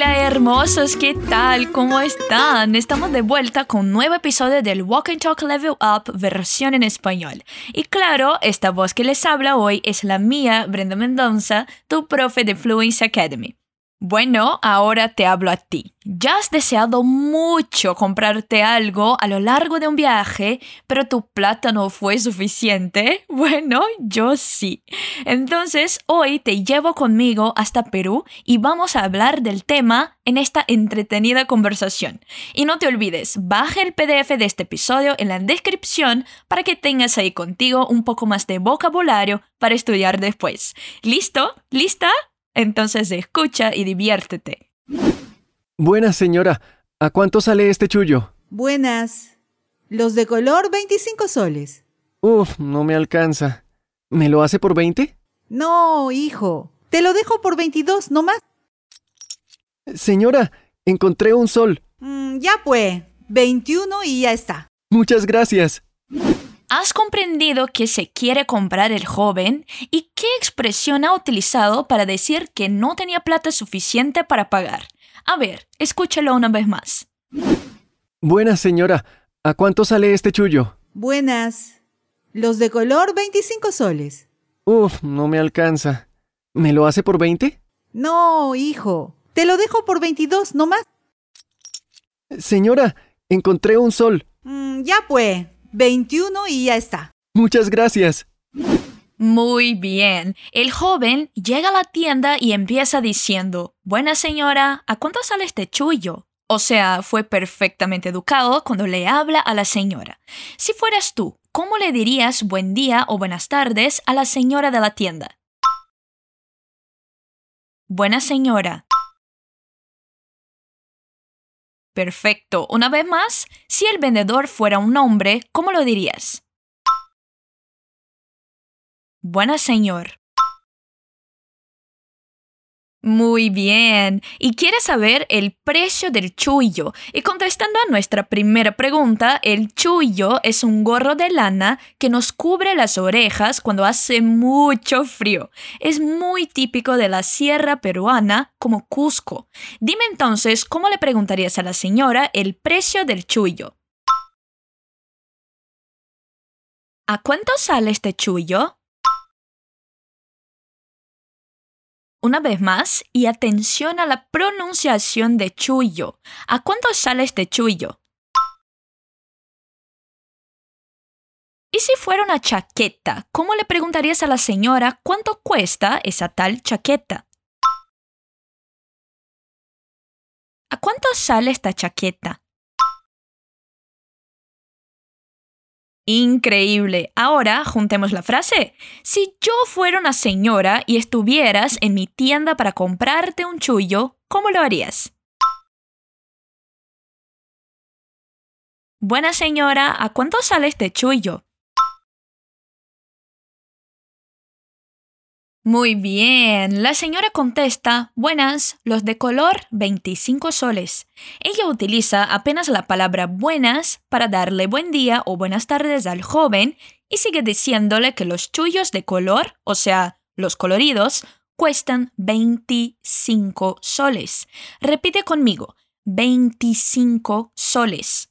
Hola hermosos, ¿qué tal? ¿Cómo están? Estamos de vuelta con un nuevo episodio del Walk and Talk Level Up versión en español. Y claro, esta voz que les habla hoy es la mía, Brenda Mendoza, tu profe de Fluency Academy. Bueno, ahora te hablo a ti. Ya has deseado mucho comprarte algo a lo largo de un viaje, pero tu plata no fue suficiente. Bueno, yo sí. Entonces, hoy te llevo conmigo hasta Perú y vamos a hablar del tema en esta entretenida conversación. Y no te olvides, baja el PDF de este episodio en la descripción para que tengas ahí contigo un poco más de vocabulario para estudiar después. ¿Listo? ¿Lista? Entonces escucha y diviértete. Buenas, señora. ¿A cuánto sale este chullo? Buenas. Los de color 25 soles. Uf, no me alcanza. ¿Me lo hace por 20? No, hijo. Te lo dejo por 22, no más. Señora, encontré un sol. Mm, ya pues. 21 y ya está. Muchas gracias. ¿Has comprendido qué se quiere comprar el joven y qué expresión ha utilizado para decir que no tenía plata suficiente para pagar? A ver, escúchalo una vez más. Buenas, señora. ¿A cuánto sale este chullo? Buenas. Los de color 25 soles. Uf, no me alcanza. ¿Me lo hace por 20? No, hijo. Te lo dejo por 22, no más. Señora, encontré un sol. Mm, ya pues. 21 y ya está. Muchas gracias. Muy bien. El joven llega a la tienda y empieza diciendo, Buena señora, ¿a cuánto sale este chullo? O sea, fue perfectamente educado cuando le habla a la señora. Si fueras tú, ¿cómo le dirías buen día o buenas tardes a la señora de la tienda? Buena señora. Perfecto. Una vez más, si el vendedor fuera un hombre, ¿cómo lo dirías? Buena señor. Muy bien. ¿Y quieres saber el precio del chullo? Y contestando a nuestra primera pregunta, el chullo es un gorro de lana que nos cubre las orejas cuando hace mucho frío. Es muy típico de la sierra peruana como Cusco. Dime entonces, ¿cómo le preguntarías a la señora el precio del chullo? ¿A cuánto sale este chullo? Una vez más, y atención a la pronunciación de chullo. ¿A cuánto sale este chullo? Y si fuera una chaqueta, ¿cómo le preguntarías a la señora cuánto cuesta esa tal chaqueta? ¿A cuánto sale esta chaqueta? Increíble. Ahora juntemos la frase. Si yo fuera una señora y estuvieras en mi tienda para comprarte un chullo, ¿cómo lo harías? Buena señora, ¿a cuánto sale este chullo? Muy bien, la señora contesta, buenas, los de color 25 soles. Ella utiliza apenas la palabra buenas para darle buen día o buenas tardes al joven y sigue diciéndole que los chullos de color, o sea, los coloridos, cuestan 25 soles. Repite conmigo, 25 soles.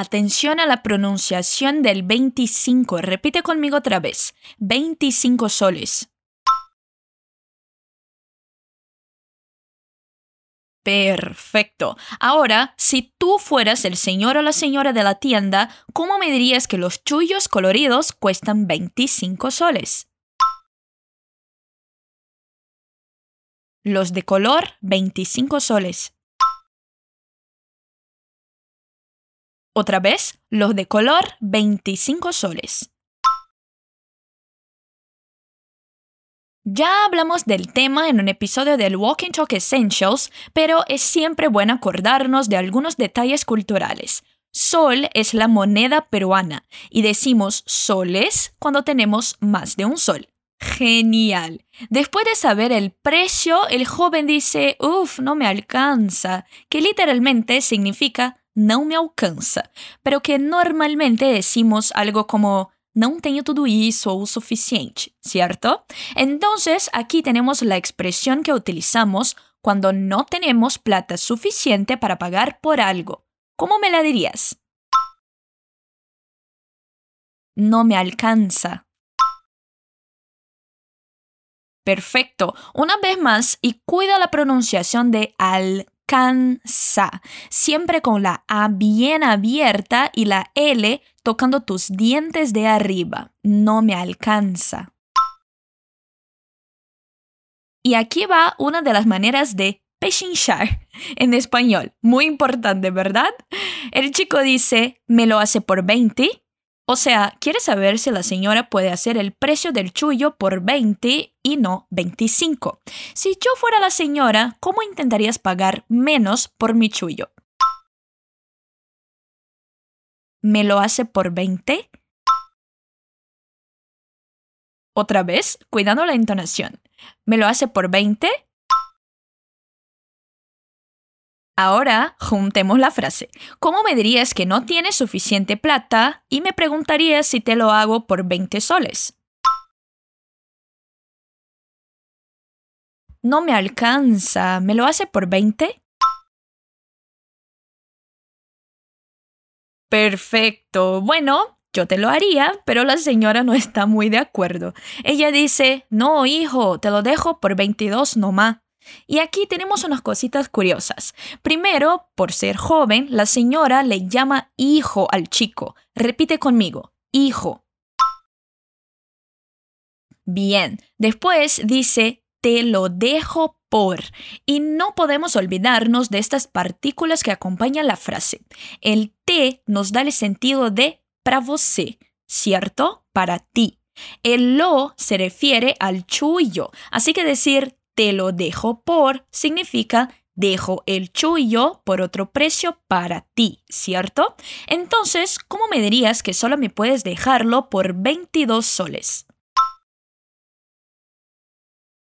Atención a la pronunciación del 25. Repite conmigo otra vez. 25 soles. Perfecto. Ahora, si tú fueras el señor o la señora de la tienda, ¿cómo me dirías que los chullos coloridos cuestan 25 soles? Los de color, 25 soles. Otra vez, los de color 25 soles. Ya hablamos del tema en un episodio del Walking Talk Essentials, pero es siempre bueno acordarnos de algunos detalles culturales. Sol es la moneda peruana y decimos soles cuando tenemos más de un sol. Genial. Después de saber el precio, el joven dice, uff, no me alcanza, que literalmente significa no me alcanza, pero que normalmente decimos algo como não tenho tudo isso ou o suficiente, ¿cierto? Entonces, aquí tenemos la expresión que utilizamos cuando no tenemos plata suficiente para pagar por algo. ¿Cómo me la dirías? No me alcanza. Perfecto. Una vez más, y cuida la pronunciación de alcanza, siempre con la A bien abierta y la L tocando tus dientes de arriba. No me alcanza. Y aquí va una de las maneras de pechinchar en español. Muy importante, ¿verdad? El chico dice, me lo hace por 20 o sea, quiere saber si la señora puede hacer el precio del chullo por 20 y no 25. Si yo fuera la señora, ¿cómo intentarías pagar menos por mi chullo? ¿Me lo hace por 20? Otra vez, cuidando la entonación. ¿Me lo hace por 20? Ahora juntemos la frase. ¿Cómo me dirías que no tienes suficiente plata y me preguntarías si te lo hago por 20 soles? No me alcanza. ¿Me lo hace por 20? Perfecto. Bueno, yo te lo haría, pero la señora no está muy de acuerdo. Ella dice, no, hijo, te lo dejo por 22 nomás. Y aquí tenemos unas cositas curiosas. Primero, por ser joven, la señora le llama hijo al chico. Repite conmigo, hijo. Bien, después dice, te lo dejo por. Y no podemos olvidarnos de estas partículas que acompañan la frase. El te nos da el sentido de para você, ¿cierto? Para ti. El lo se refiere al chuyo, así que decir te lo dejo por significa dejo el chullo por otro precio para ti, ¿cierto? Entonces, ¿cómo me dirías que solo me puedes dejarlo por 22 soles?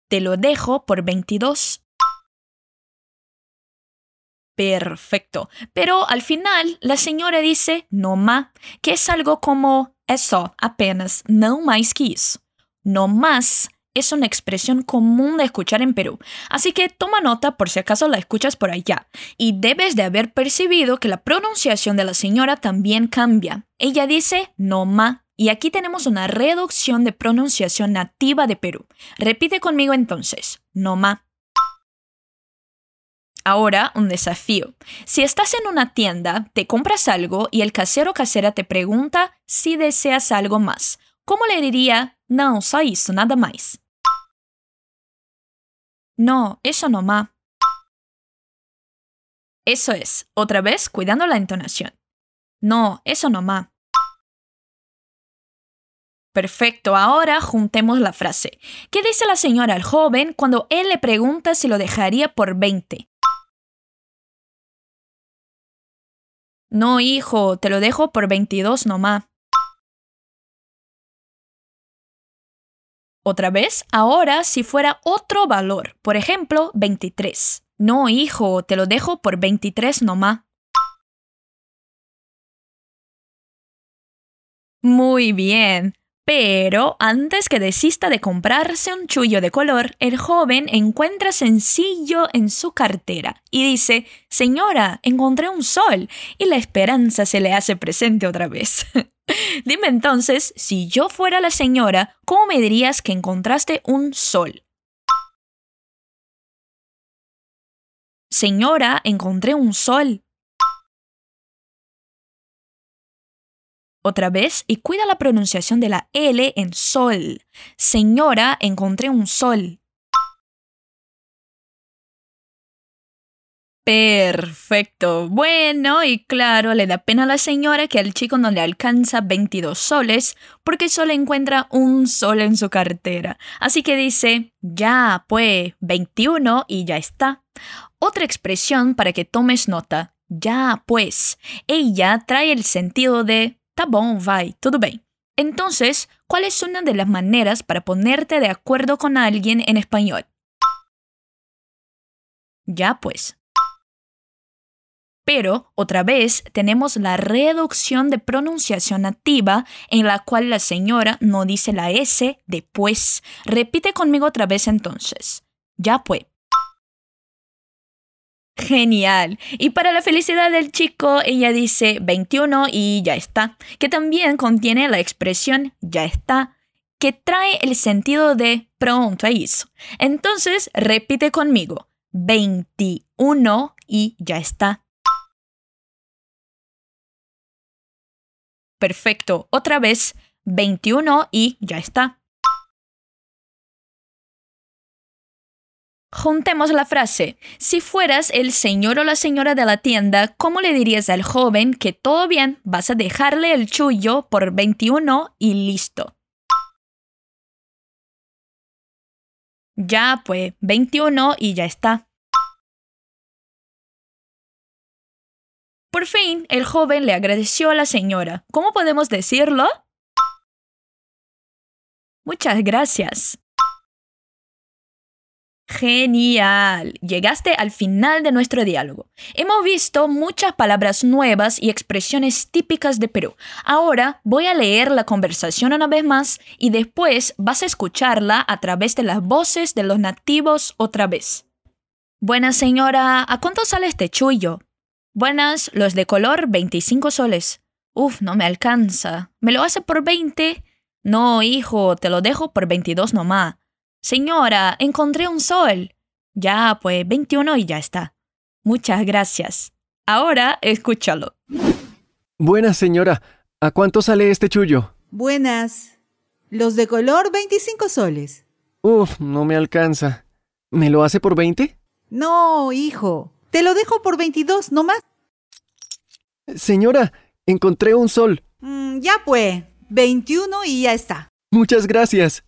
Te lo dejo por 22. Perfecto. Pero al final la señora dice no más, que es algo como eso, apenas, no más que eso. No más es una expresión común de escuchar en Perú, así que toma nota por si acaso la escuchas por allá. Y debes de haber percibido que la pronunciación de la señora también cambia. Ella dice no ma, y aquí tenemos una reducción de pronunciación nativa de Perú. Repite conmigo entonces, no ma. Ahora, un desafío. Si estás en una tienda, te compras algo y el casero o casera te pregunta si deseas algo más. ¿Cómo le diría, no, só isso, nada más? No, eso no ma. Eso es, otra vez cuidando la entonación. No, eso no ma. Perfecto, ahora juntemos la frase. ¿Qué dice la señora al joven cuando él le pregunta si lo dejaría por 20? No, hijo, te lo dejo por 22 nomás. Otra vez, ahora si fuera otro valor, por ejemplo, 23. No, hijo, te lo dejo por 23 nomás. Muy bien. Pero antes que desista de comprarse un chullo de color, el joven encuentra sencillo en su cartera y dice, Señora, encontré un sol y la esperanza se le hace presente otra vez. Dime entonces, si yo fuera la señora, ¿cómo me dirías que encontraste un sol? Señora, encontré un sol. Otra vez, y cuida la pronunciación de la L en sol. Señora, encontré un sol. Perfecto. Bueno, y claro, le da pena a la señora que al chico no le alcanza 22 soles porque solo encuentra un sol en su cartera. Así que dice, ya, pues, 21 y ya está. Otra expresión para que tomes nota. Ya, pues. Ella trae el sentido de, tá bom, vai, todo bien. Entonces, ¿cuál es una de las maneras para ponerte de acuerdo con alguien en español? Ya, pues. Pero, otra vez, tenemos la reducción de pronunciación nativa en la cual la señora no dice la S después. Repite conmigo otra vez entonces. Ya pues. Genial. Y para la felicidad del chico, ella dice 21 y ya está, que también contiene la expresión ya está, que trae el sentido de pronto eso. Entonces, repite conmigo. 21 y ya está. Perfecto. Otra vez, 21 y ya está. Juntemos la frase. Si fueras el señor o la señora de la tienda, ¿cómo le dirías al joven que todo bien, vas a dejarle el chullo por 21 y listo? Ya, pues, 21 y ya está. Por fin, el joven le agradeció a la señora. ¿Cómo podemos decirlo? Muchas gracias. Genial. Llegaste al final de nuestro diálogo. Hemos visto muchas palabras nuevas y expresiones típicas de Perú. Ahora voy a leer la conversación una vez más y después vas a escucharla a través de las voces de los nativos otra vez. Buena señora, ¿a cuánto sale este chullo? Buenas, los de color 25 soles. Uf, no me alcanza. ¿Me lo hace por 20? No, hijo, te lo dejo por 22 nomás. Señora, encontré un sol. Ya, pues 21 y ya está. Muchas gracias. Ahora escúchalo. Buenas, señora. ¿A cuánto sale este chullo? Buenas. Los de color 25 soles. Uf, no me alcanza. ¿Me lo hace por 20? No, hijo. Te lo dejo por 22 nomás. Señora, encontré un sol. Mm, ya pues, 21 y ya está. Muchas gracias.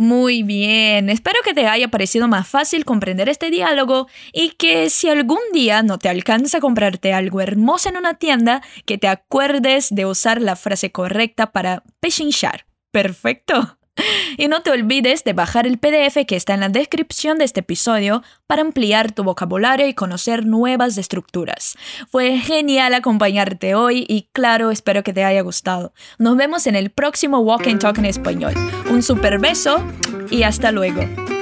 Muy bien, espero que te haya parecido más fácil comprender este diálogo y que si algún día no te alcanza a comprarte algo hermoso en una tienda, que te acuerdes de usar la frase correcta para pechinchar. Perfecto. Y no te olvides de bajar el PDF que está en la descripción de este episodio para ampliar tu vocabulario y conocer nuevas estructuras. Fue genial acompañarte hoy y claro, espero que te haya gustado. Nos vemos en el próximo Walk and Talk en español. Un super beso y hasta luego.